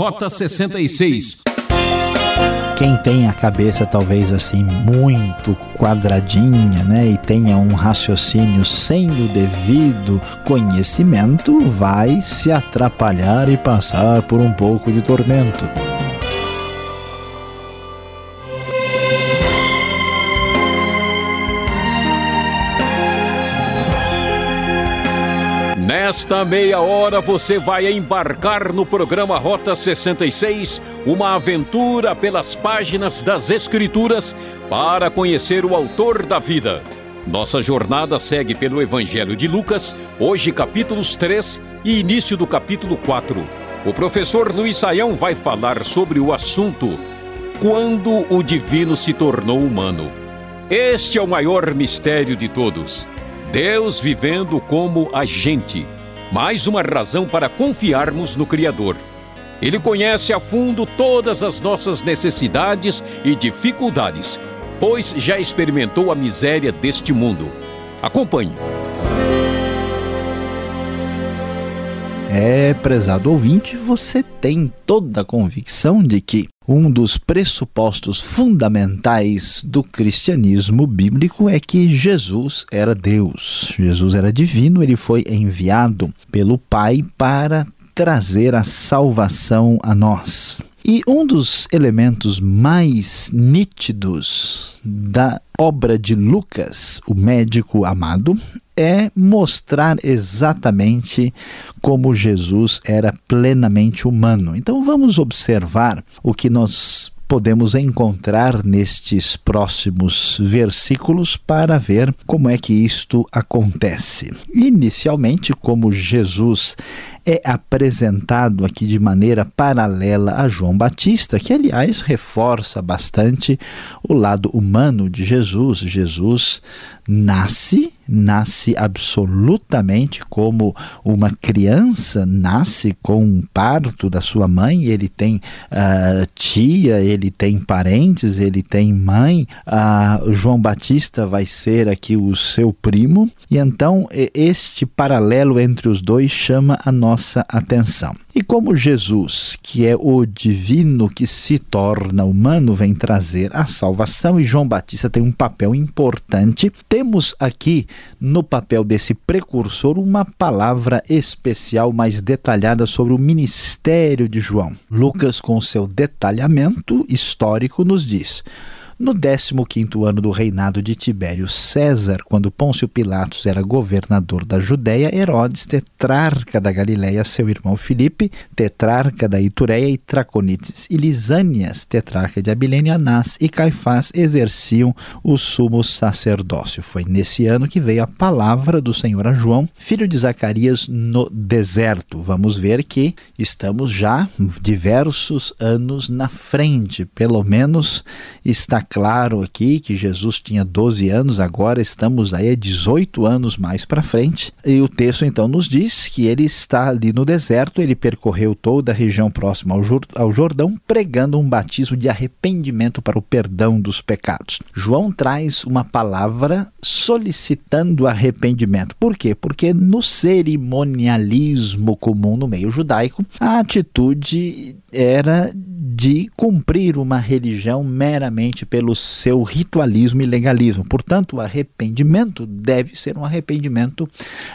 Rota 66. Quem tem a cabeça talvez assim muito quadradinha, né, e tenha um raciocínio sem o devido conhecimento, vai se atrapalhar e passar por um pouco de tormento. Nesta meia hora você vai embarcar no programa Rota 66, uma aventura pelas páginas das Escrituras para conhecer o autor da vida. Nossa jornada segue pelo Evangelho de Lucas, hoje capítulos 3 e início do capítulo 4. O professor Luiz Saião vai falar sobre o assunto Quando o Divino se tornou humano. Este é o maior mistério de todos. Deus vivendo como agente mais uma razão para confiarmos no Criador. Ele conhece a fundo todas as nossas necessidades e dificuldades, pois já experimentou a miséria deste mundo. Acompanhe. É, prezado ouvinte, você tem toda a convicção de que um dos pressupostos fundamentais do cristianismo bíblico é que Jesus era Deus. Jesus era divino, ele foi enviado pelo Pai para trazer a salvação a nós. E um dos elementos mais nítidos da obra de Lucas, o médico amado, é mostrar exatamente como Jesus era plenamente humano. Então vamos observar o que nós podemos encontrar nestes próximos versículos para ver como é que isto acontece. Inicialmente, como Jesus é apresentado aqui de maneira paralela a João Batista, que aliás reforça bastante o lado humano de Jesus. Jesus nasce, nasce absolutamente como uma criança nasce com um parto da sua mãe. Ele tem uh, tia, ele tem parentes, ele tem mãe. Uh, João Batista vai ser aqui o seu primo, e então este paralelo entre os dois chama a nossa atenção. E como Jesus, que é o divino que se torna humano, vem trazer a salvação, e João Batista tem um papel importante, temos aqui no papel desse precursor uma palavra especial mais detalhada sobre o ministério de João. Lucas, com seu detalhamento histórico, nos diz. No 15º ano do reinado de Tibério César, quando Pôncio Pilatos era governador da Judéia, Herodes, tetrarca da Galiléia, seu irmão Filipe, tetrarca da Itureia e Traconites, e Lisânias, tetrarca de Abilene, Anás e Caifás exerciam o sumo sacerdócio. Foi nesse ano que veio a palavra do Senhor a João, filho de Zacarias, no deserto. Vamos ver que estamos já diversos anos na frente, pelo menos está claro aqui que Jesus tinha 12 anos, agora estamos aí a 18 anos mais para frente. E o texto então nos diz que ele está ali no deserto, ele percorreu toda a região próxima ao Jordão, pregando um batismo de arrependimento para o perdão dos pecados. João traz uma palavra solicitando arrependimento. Por quê? Porque no cerimonialismo comum no meio judaico, a atitude era de cumprir uma religião meramente seu ritualismo e legalismo. Portanto, o arrependimento deve ser um arrependimento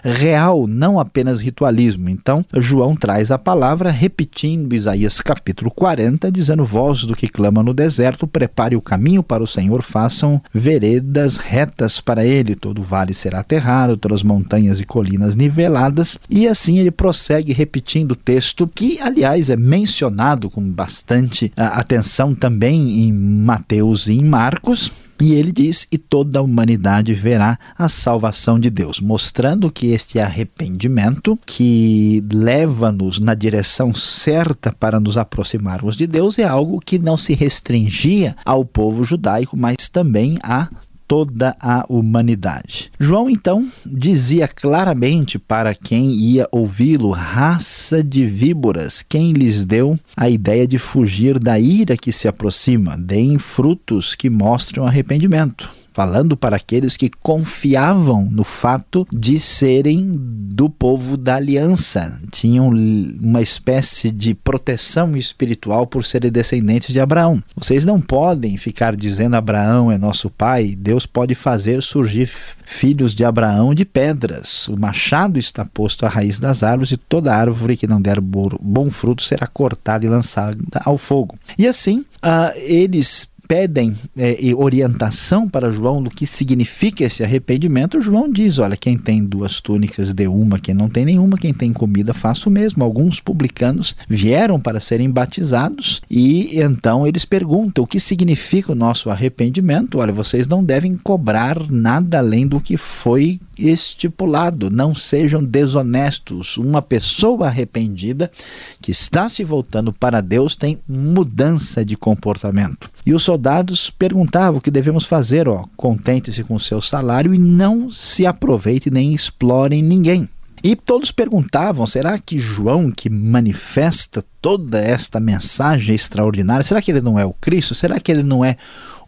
real, não apenas ritualismo. Então, João traz a palavra repetindo Isaías capítulo 40, dizendo: Voz do que clama no deserto, prepare o caminho para o Senhor, façam veredas retas para ele. Todo vale será aterrado, todas as montanhas e colinas niveladas. E assim ele prossegue repetindo o texto, que, aliás, é mencionado com bastante bastante atenção também em Mateus e em Marcos. E ele diz: E toda a humanidade verá a salvação de Deus, mostrando que este arrependimento que leva-nos na direção certa para nos aproximarmos de Deus é algo que não se restringia ao povo judaico, mas também a toda a humanidade. João então dizia claramente para quem ia ouvi-lo: raça de víboras, quem lhes deu a ideia de fugir da ira que se aproxima, deem frutos que mostram arrependimento. Falando para aqueles que confiavam no fato de serem do povo da aliança, tinham uma espécie de proteção espiritual por serem descendentes de Abraão. Vocês não podem ficar dizendo Abraão é nosso pai, Deus pode fazer surgir filhos de Abraão de pedras. O machado está posto à raiz das árvores e toda árvore que não der bom fruto será cortada e lançada ao fogo. E assim, uh, eles pedem é, orientação para João do que significa esse arrependimento, João diz: olha, quem tem duas túnicas dê uma, quem não tem nenhuma, quem tem comida faça o mesmo. Alguns publicanos vieram para serem batizados e então eles perguntam o que significa o nosso arrependimento. Olha, vocês não devem cobrar nada além do que foi estipulado. Não sejam desonestos. Uma pessoa arrependida que está se voltando para Deus tem mudança de comportamento. E os soldados perguntavam o que devemos fazer, ó, contente-se com seu salário e não se aproveite nem explorem ninguém. E todos perguntavam: será que João, que manifesta toda esta mensagem extraordinária, será que ele não é o Cristo? Será que ele não é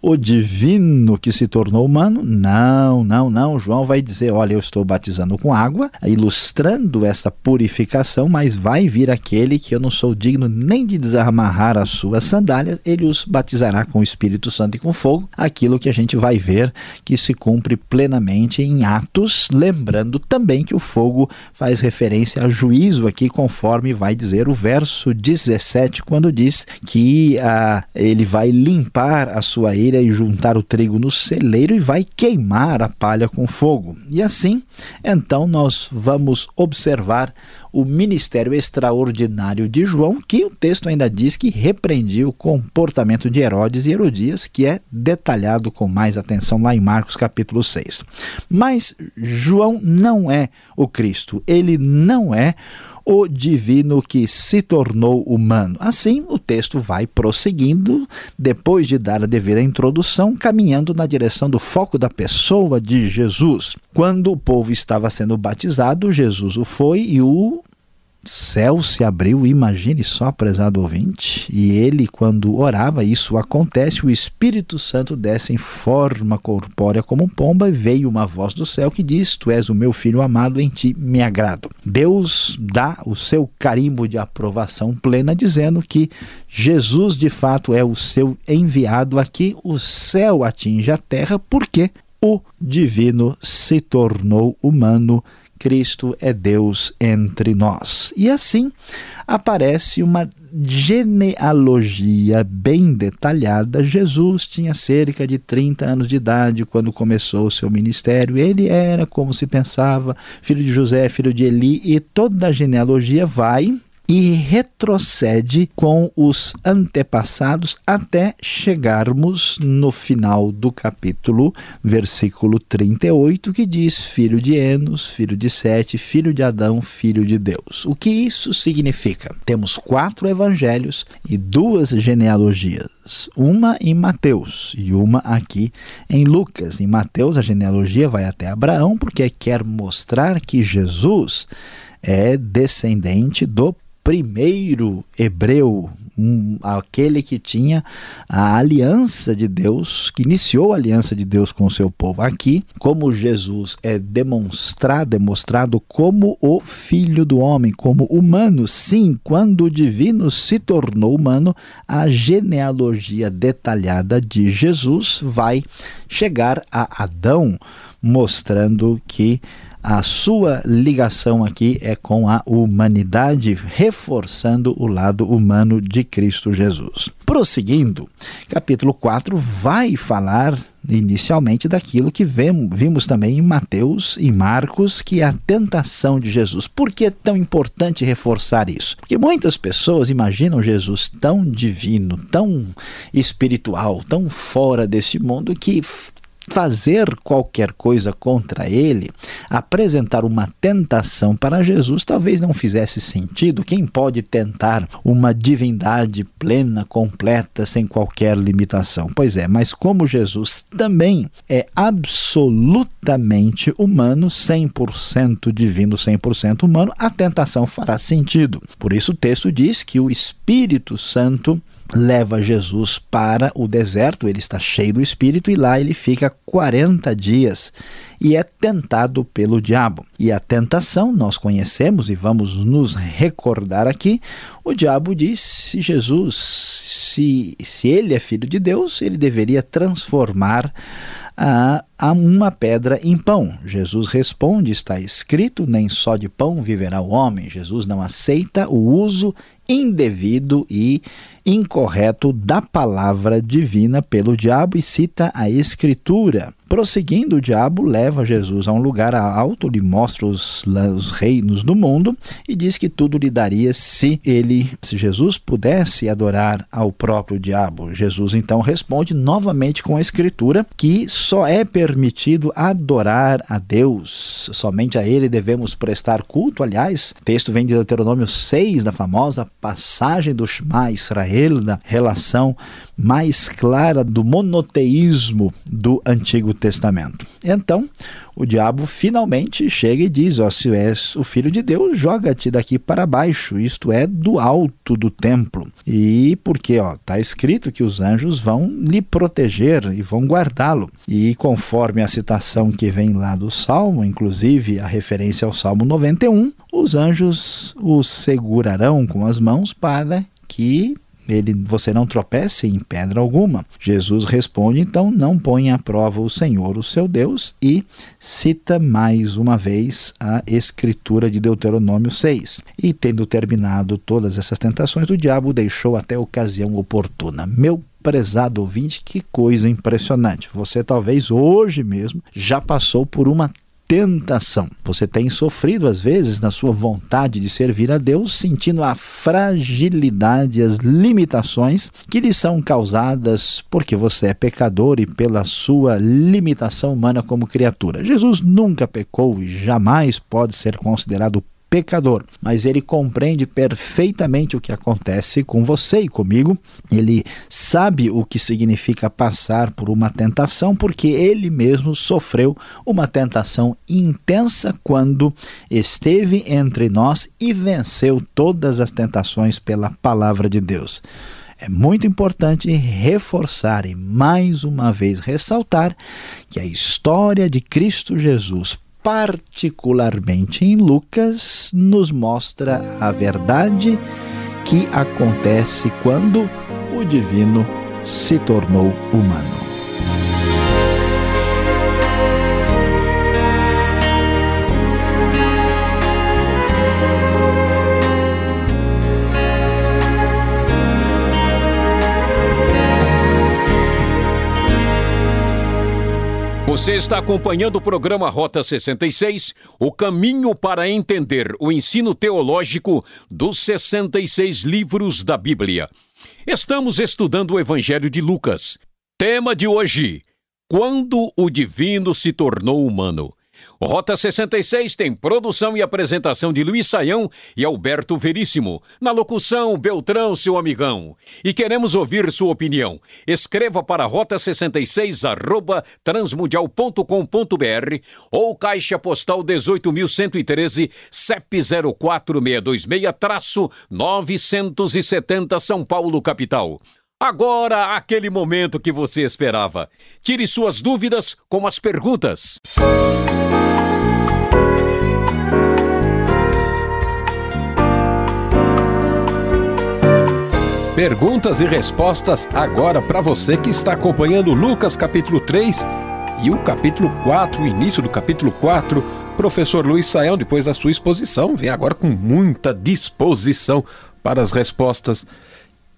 o divino que se tornou humano? Não, não, não. João vai dizer: olha, eu estou batizando com água, ilustrando esta purificação, mas vai vir aquele que eu não sou digno nem de desamarrar as suas sandálias, ele os batizará com o Espírito Santo e com fogo, aquilo que a gente vai ver que se cumpre plenamente em Atos, lembrando também que o fogo faz referência a juízo aqui, conforme vai dizer o verso 17, quando diz que ah, ele vai limpar a sua e juntar o trigo no celeiro e vai queimar a palha com fogo. E assim, então nós vamos observar o ministério extraordinário de João, que o texto ainda diz que repreendia o comportamento de Herodes e Herodias, que é detalhado com mais atenção lá em Marcos capítulo 6. Mas João não é o Cristo, ele não é o divino que se tornou humano. Assim, o texto vai prosseguindo, depois de dar a devida introdução, caminhando na direção do foco da pessoa de Jesus. Quando o povo estava sendo batizado, Jesus o foi e o céu se abriu, imagine só, prezado ouvinte, e ele, quando orava, isso acontece, o Espírito Santo desce em forma corpórea como pomba, e veio uma voz do céu que diz: Tu és o meu filho amado, em ti me agrado. Deus dá o seu carimbo de aprovação plena, dizendo que Jesus de fato é o seu enviado aqui, o céu atinge a terra, porque o divino se tornou humano Cristo é Deus entre nós. E assim aparece uma genealogia bem detalhada. Jesus tinha cerca de 30 anos de idade quando começou o seu ministério. Ele era, como se pensava, filho de José, filho de Eli, e toda a genealogia vai e retrocede com os antepassados até chegarmos no final do capítulo, versículo 38, que diz: Filho de Enos, filho de Sete, filho de Adão, filho de Deus. O que isso significa? Temos quatro evangelhos e duas genealogias, uma em Mateus e uma aqui em Lucas. Em Mateus, a genealogia vai até Abraão, porque quer mostrar que Jesus é descendente do primeiro hebreu, um, aquele que tinha a aliança de Deus, que iniciou a aliança de Deus com o seu povo. Aqui, como Jesus é demonstrado, é mostrado como o filho do homem, como humano. Sim, quando o divino se tornou humano, a genealogia detalhada de Jesus vai chegar a Adão, mostrando que a sua ligação aqui é com a humanidade, reforçando o lado humano de Cristo Jesus. Prosseguindo, capítulo 4 vai falar inicialmente daquilo que vimos também em Mateus e Marcos, que é a tentação de Jesus. Por que é tão importante reforçar isso? Porque muitas pessoas imaginam Jesus tão divino, tão espiritual, tão fora desse mundo, que fazer qualquer coisa contra ele, apresentar uma tentação para Jesus, talvez não fizesse sentido. Quem pode tentar uma divindade plena, completa, sem qualquer limitação? Pois é, mas como Jesus também é absolutamente humano, 100% divino, 100% humano, a tentação fará sentido. Por isso o texto diz que o Espírito Santo leva Jesus para o deserto, ele está cheio do Espírito e lá ele fica 40 dias e é tentado pelo diabo. E a tentação nós conhecemos e vamos nos recordar aqui. O diabo diz: se Jesus, se, se ele é filho de Deus, ele deveria transformar a, a uma pedra em pão. Jesus responde: está escrito, nem só de pão viverá o homem. Jesus não aceita o uso indevido e incorreto da palavra divina pelo diabo e cita a Escritura. Prosseguindo, o diabo leva Jesus a um lugar alto, lhe mostra os, os, reinos do mundo e diz que tudo lhe daria se ele, se Jesus pudesse adorar ao próprio diabo. Jesus então responde novamente com a escritura que só é permitido adorar a Deus, somente a ele devemos prestar culto. Aliás, o texto vem de Deuteronômio 6, da famosa passagem do Shema Israel, da relação mais clara do monoteísmo do Antigo Testamento. Então, o diabo finalmente chega e diz: Ó, se és o filho de Deus, joga-te daqui para baixo, isto é, do alto do templo. E porque, ó, está escrito que os anjos vão lhe proteger e vão guardá-lo. E conforme a citação que vem lá do Salmo, inclusive a referência ao Salmo 91, os anjos o segurarão com as mãos para que ele, você não tropece em pedra alguma. Jesus responde, então, não põe à prova o Senhor, o seu Deus, e cita mais uma vez a escritura de Deuteronômio 6. E tendo terminado todas essas tentações, o diabo deixou até ocasião oportuna. Meu prezado ouvinte, que coisa impressionante. Você talvez hoje mesmo já passou por uma tentação. Você tem sofrido, às vezes, na sua vontade de servir a Deus, sentindo a fragilidade, as limitações que lhe são causadas porque você é pecador e pela sua limitação humana como criatura. Jesus nunca pecou e jamais pode ser considerado pecador, mas ele compreende perfeitamente o que acontece com você e comigo. Ele sabe o que significa passar por uma tentação, porque ele mesmo sofreu uma tentação intensa quando esteve entre nós e venceu todas as tentações pela palavra de Deus. É muito importante reforçar e mais uma vez ressaltar que a história de Cristo Jesus particularmente em Lucas, nos mostra a verdade que acontece quando o divino se tornou humano. Você está acompanhando o programa Rota 66, o caminho para entender o ensino teológico dos 66 livros da Bíblia. Estamos estudando o Evangelho de Lucas. Tema de hoje: Quando o divino se tornou humano. O Rota 66 tem produção e apresentação de Luiz Saião e Alberto Veríssimo. Na locução, Beltrão, seu amigão. E queremos ouvir sua opinião. Escreva para rota66 arroba transmundial.com.br ou caixa postal 18.113 CEP 04626-970 São Paulo, capital. Agora, aquele momento que você esperava. Tire suas dúvidas com as perguntas. Perguntas e respostas agora para você que está acompanhando Lucas capítulo 3 e o capítulo 4, o início do capítulo 4. Professor Luiz Saião, depois da sua exposição, vem agora com muita disposição para as respostas.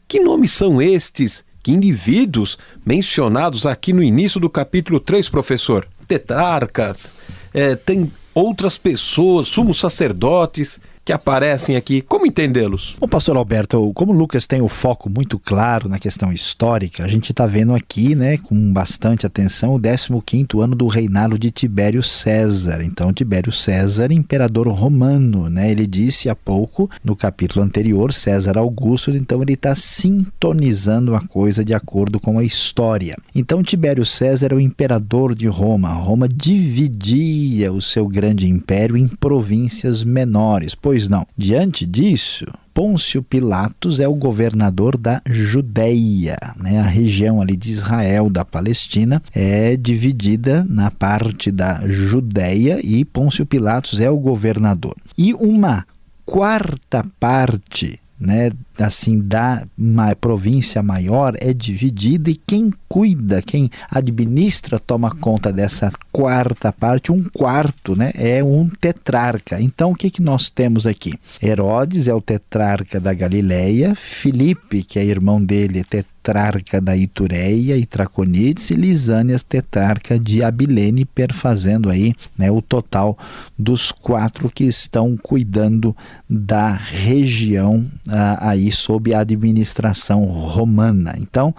Que nomes são estes? Que indivíduos mencionados aqui no início do capítulo 3, professor? Tetrarcas, é, tem outras pessoas, sumos sacerdotes que aparecem aqui. Como entendê-los? O pastor Alberto, como o Lucas tem o foco muito claro na questão histórica, a gente está vendo aqui, né, com bastante atenção, o 15º ano do reinado de Tibério César. Então, Tibério César, imperador romano, né? Ele disse há pouco, no capítulo anterior, César Augusto, então ele está sintonizando a coisa de acordo com a história. Então, Tibério César é o imperador de Roma. Roma dividia o seu grande império em províncias menores, pois Pois não. Diante disso, Pôncio Pilatos é o governador da Judéia, né? A região ali de Israel, da Palestina, é dividida na parte da Judéia e Pôncio Pilatos é o governador. E uma quarta parte né, assim da uma província maior é dividida e quem cuida, quem administra, toma conta dessa quarta parte, um quarto, né, é um tetrarca. Então o que que nós temos aqui? Herodes é o tetrarca da Galileia, Filipe, que é irmão dele, é tetrarca da Itureia e Traconides e Lisânias tetrarca de Abilene, perfazendo aí né, o total dos quatro que estão cuidando da região ah, aí sob a administração romana. Então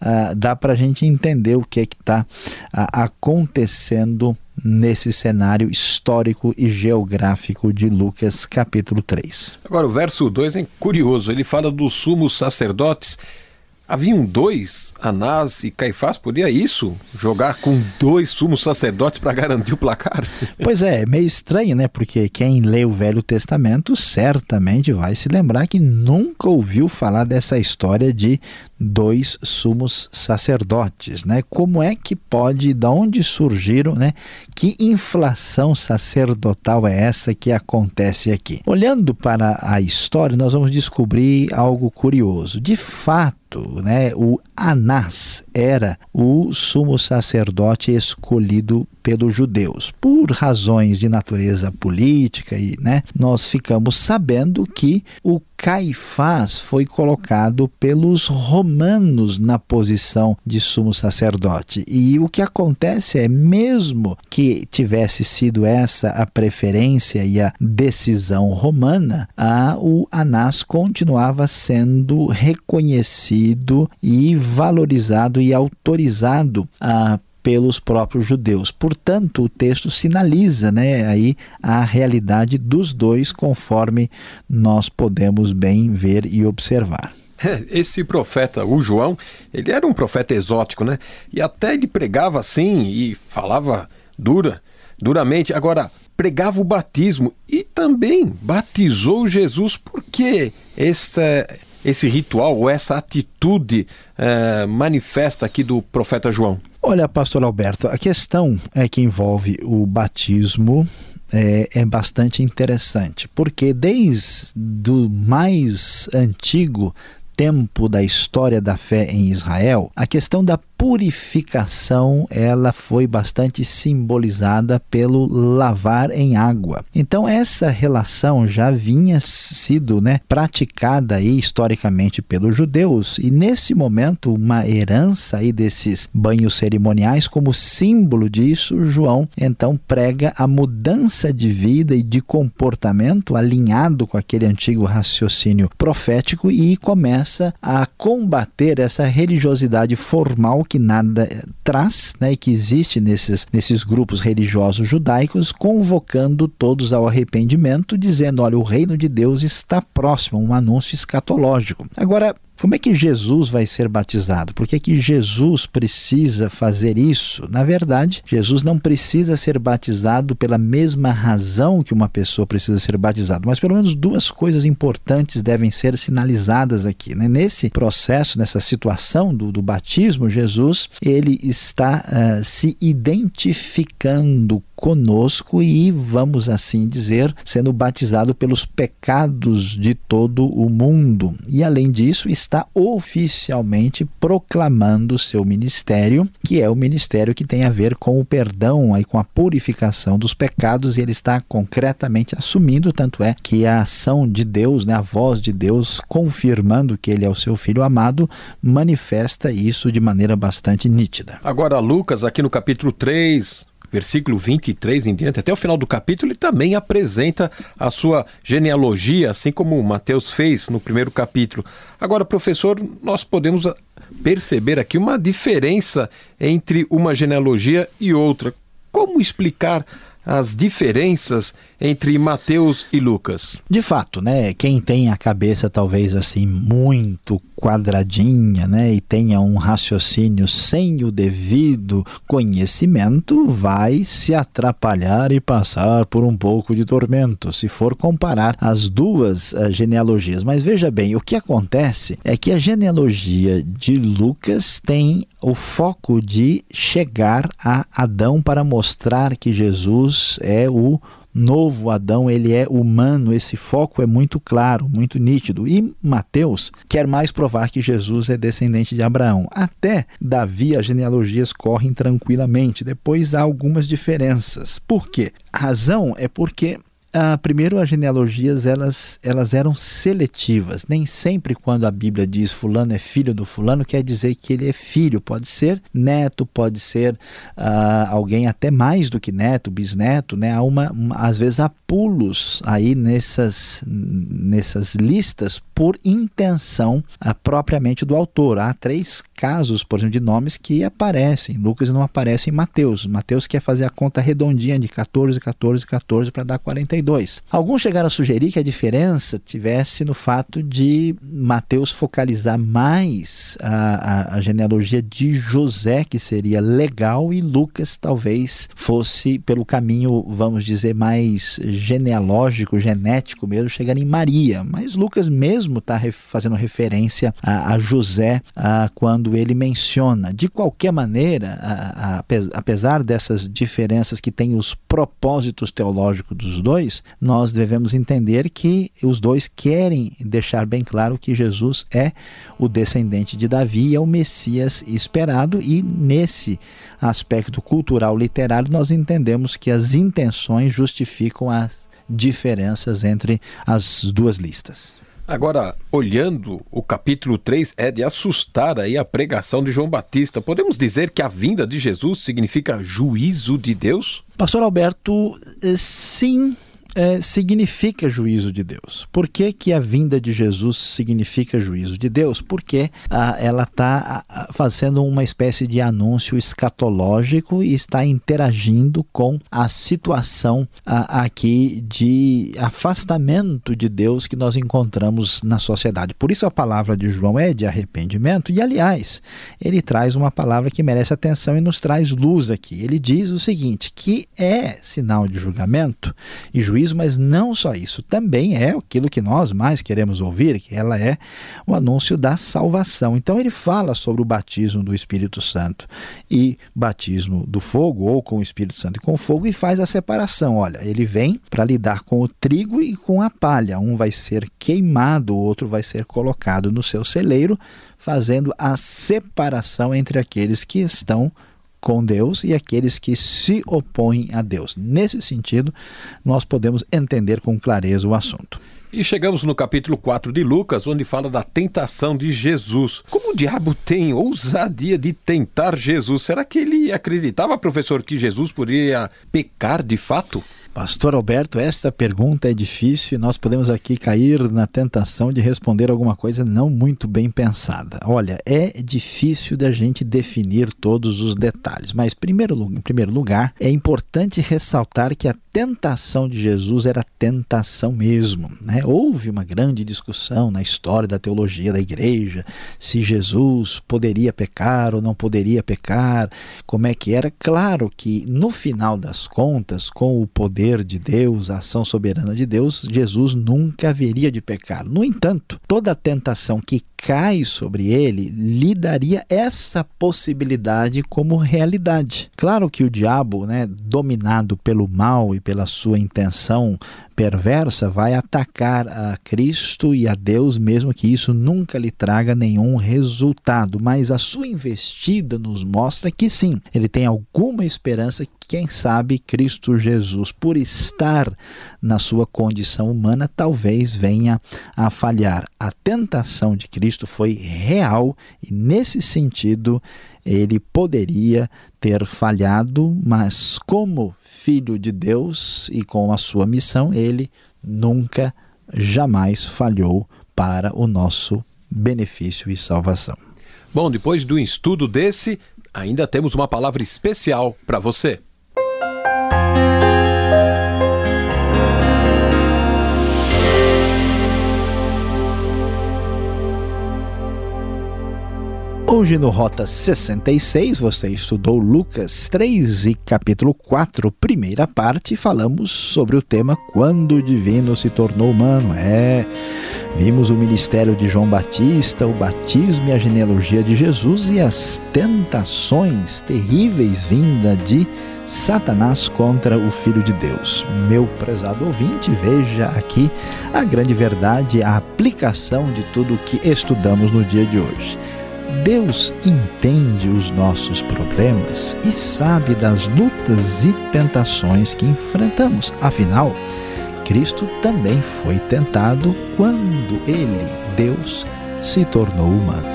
ah, dá para a gente entender o que é está ah, acontecendo nesse cenário histórico e geográfico de Lucas capítulo 3. Agora o verso 2 é curioso, ele fala dos sumos sacerdotes Haviam dois, Anás e Caifás, podia isso? Jogar com dois sumos sacerdotes para garantir o placar? Pois é, é, meio estranho, né? Porque quem lê o Velho Testamento certamente vai se lembrar que nunca ouviu falar dessa história de dois sumos sacerdotes, né? Como é que pode, de onde surgiram, né? Que inflação sacerdotal é essa que acontece aqui? Olhando para a história, nós vamos descobrir algo curioso. De fato, né, o Anás era o sumo sacerdote escolhido pelos judeus. Por razões de natureza política, e, né, nós ficamos sabendo que o Caifás foi colocado pelos romanos na posição de sumo sacerdote. E o que acontece é, mesmo que tivesse sido essa a preferência e a decisão romana, a, o Anás continuava sendo reconhecido e valorizado e autorizado a pelos próprios judeus. Portanto, o texto sinaliza, né, aí a realidade dos dois conforme nós podemos bem ver e observar. Esse profeta, o João, ele era um profeta exótico, né? E até ele pregava assim e falava dura, duramente. Agora, pregava o batismo e também batizou Jesus. Por que esse, esse ritual ou essa atitude eh, manifesta aqui do profeta João? Olha, pastor Alberto, a questão é que envolve o batismo é, é, bastante interessante, porque desde o mais antigo tempo da história da fé em Israel, a questão da purificação ela foi bastante simbolizada pelo lavar em água. Então essa relação já vinha sido né, praticada aí, historicamente pelos judeus e nesse momento uma herança aí desses banhos cerimoniais como símbolo disso João então prega a mudança de vida e de comportamento alinhado com aquele antigo raciocínio profético e começa a combater essa religiosidade formal que nada traz, né, e que existe nesses, nesses grupos religiosos judaicos, convocando todos ao arrependimento, dizendo: olha, o reino de Deus está próximo, um anúncio escatológico. Agora, como é que Jesus vai ser batizado? Por que, que Jesus precisa fazer isso? Na verdade, Jesus não precisa ser batizado pela mesma razão que uma pessoa precisa ser batizada, mas pelo menos duas coisas importantes devem ser sinalizadas aqui. Né? Nesse processo, nessa situação do, do batismo, Jesus ele está uh, se identificando conosco e, vamos assim dizer, sendo batizado pelos pecados de todo o mundo. E além disso, oficialmente proclamando seu ministério, que é o ministério que tem a ver com o perdão e com a purificação dos pecados, e ele está concretamente assumindo, tanto é que a ação de Deus, né, a voz de Deus confirmando que ele é o seu filho amado, manifesta isso de maneira bastante nítida. Agora Lucas aqui no capítulo 3, versículo 23 em diante, até o final do capítulo, ele também apresenta a sua genealogia, assim como Mateus fez no primeiro capítulo. Agora, professor, nós podemos perceber aqui uma diferença entre uma genealogia e outra. Como explicar as diferenças entre Mateus e Lucas? De fato, né? Quem tem a cabeça talvez assim muito quadradinha, né, e tenha um raciocínio sem o devido conhecimento, vai se atrapalhar e passar por um pouco de tormento, se for comparar as duas uh, genealogias. Mas veja bem, o que acontece é que a genealogia de Lucas tem o foco de chegar a Adão para mostrar que Jesus é o novo Adão, ele é humano, esse foco é muito claro, muito nítido. E Mateus quer mais provar que Jesus é descendente de Abraão. Até Davi, as genealogias correm tranquilamente. Depois há algumas diferenças. Por quê? A razão é porque ah, primeiro, as genealogias elas, elas eram seletivas. Nem sempre, quando a Bíblia diz fulano é filho do fulano, quer dizer que ele é filho. Pode ser neto, pode ser ah, alguém até mais do que neto, bisneto. Né? Há uma, uma, às vezes há pulos aí nessas, nessas listas por intenção ah, propriamente do autor. Há três casos, por exemplo, de nomes que aparecem. Lucas não aparece em Mateus. Mateus quer fazer a conta redondinha de 14, 14, 14 para dar 42. Alguns chegaram a sugerir que a diferença tivesse no fato de Mateus focalizar mais a, a, a genealogia de José, que seria legal, e Lucas talvez fosse pelo caminho, vamos dizer, mais genealógico, genético mesmo, chegando em Maria. Mas Lucas mesmo está fazendo referência a, a José quando ele menciona. De qualquer maneira, apesar dessas diferenças que têm os propósitos teológicos dos dois, nós devemos entender que os dois querem deixar bem claro que Jesus é o descendente de Davi, é o Messias esperado, e nesse aspecto cultural literário nós entendemos que as intenções justificam as diferenças entre as duas listas. Agora, olhando o capítulo 3, é de assustar aí a pregação de João Batista. Podemos dizer que a vinda de Jesus significa juízo de Deus? Pastor Alberto, eh, sim, é, significa juízo de Deus. Por que, que a vinda de Jesus significa juízo de Deus? Porque ah, ela está fazendo uma espécie de anúncio escatológico e está interagindo com a situação ah, aqui de afastamento de Deus que nós encontramos na sociedade. Por isso a palavra de João é de arrependimento, e aliás, ele traz uma palavra que merece atenção e nos traz luz aqui. Ele diz o seguinte: que é sinal de julgamento e juízo mas não só isso, também é aquilo que nós mais queremos ouvir, que ela é o anúncio da salvação. Então ele fala sobre o batismo do Espírito Santo e batismo do fogo, ou com o Espírito Santo e com fogo, e faz a separação. Olha, ele vem para lidar com o trigo e com a palha. Um vai ser queimado, o outro vai ser colocado no seu celeiro, fazendo a separação entre aqueles que estão com Deus e aqueles que se opõem a Deus. Nesse sentido, nós podemos entender com clareza o assunto. E chegamos no capítulo 4 de Lucas, onde fala da tentação de Jesus. Como o diabo tem ousadia de tentar Jesus? Será que ele acreditava, professor, que Jesus poderia pecar de fato? Pastor Alberto, esta pergunta é difícil e nós podemos aqui cair na tentação de responder alguma coisa não muito bem pensada. Olha, é difícil da gente definir todos os detalhes, mas primeiro, em primeiro lugar, é importante ressaltar que a tentação de Jesus era tentação mesmo. Né? Houve uma grande discussão na história da teologia da igreja se Jesus poderia pecar ou não poderia pecar, como é que era. Claro que no final das contas, com o poder poder de Deus, a ação soberana de Deus, Jesus nunca haveria de pecar. No entanto, toda tentação que cai sobre ele lhe daria essa possibilidade como realidade. Claro que o diabo, né, dominado pelo mal e pela sua intenção perversa, vai atacar a Cristo e a Deus, mesmo que isso nunca lhe traga nenhum resultado. Mas a sua investida nos mostra que sim, ele tem alguma esperança quem sabe Cristo Jesus, por estar na sua condição humana, talvez venha a falhar. A tentação de Cristo foi real e, nesse sentido, ele poderia ter falhado, mas, como filho de Deus e com a sua missão, ele nunca, jamais falhou para o nosso benefício e salvação. Bom, depois do estudo desse, ainda temos uma palavra especial para você. Hoje no Rota 66 você estudou Lucas 3 e capítulo 4, primeira parte, falamos sobre o tema Quando o Divino se tornou humano. É, vimos o ministério de João Batista, o batismo e a genealogia de Jesus e as tentações terríveis vinda de Satanás contra o Filho de Deus. Meu prezado ouvinte, veja aqui a grande verdade, a aplicação de tudo o que estudamos no dia de hoje. Deus entende os nossos problemas e sabe das lutas e tentações que enfrentamos. Afinal, Cristo também foi tentado quando ele, Deus, se tornou humano.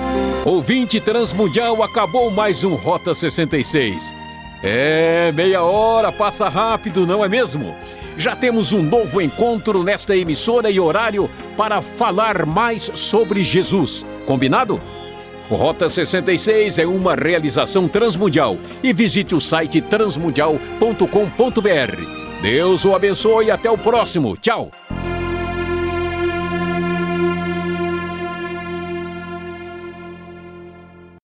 Ouvinte Transmundial, acabou mais um Rota 66. É, meia hora passa rápido, não é mesmo? Já temos um novo encontro nesta emissora e horário para falar mais sobre Jesus. Combinado? Rota 66 é uma realização transmundial e visite o site transmundial.com.br. Deus o abençoe e até o próximo. Tchau!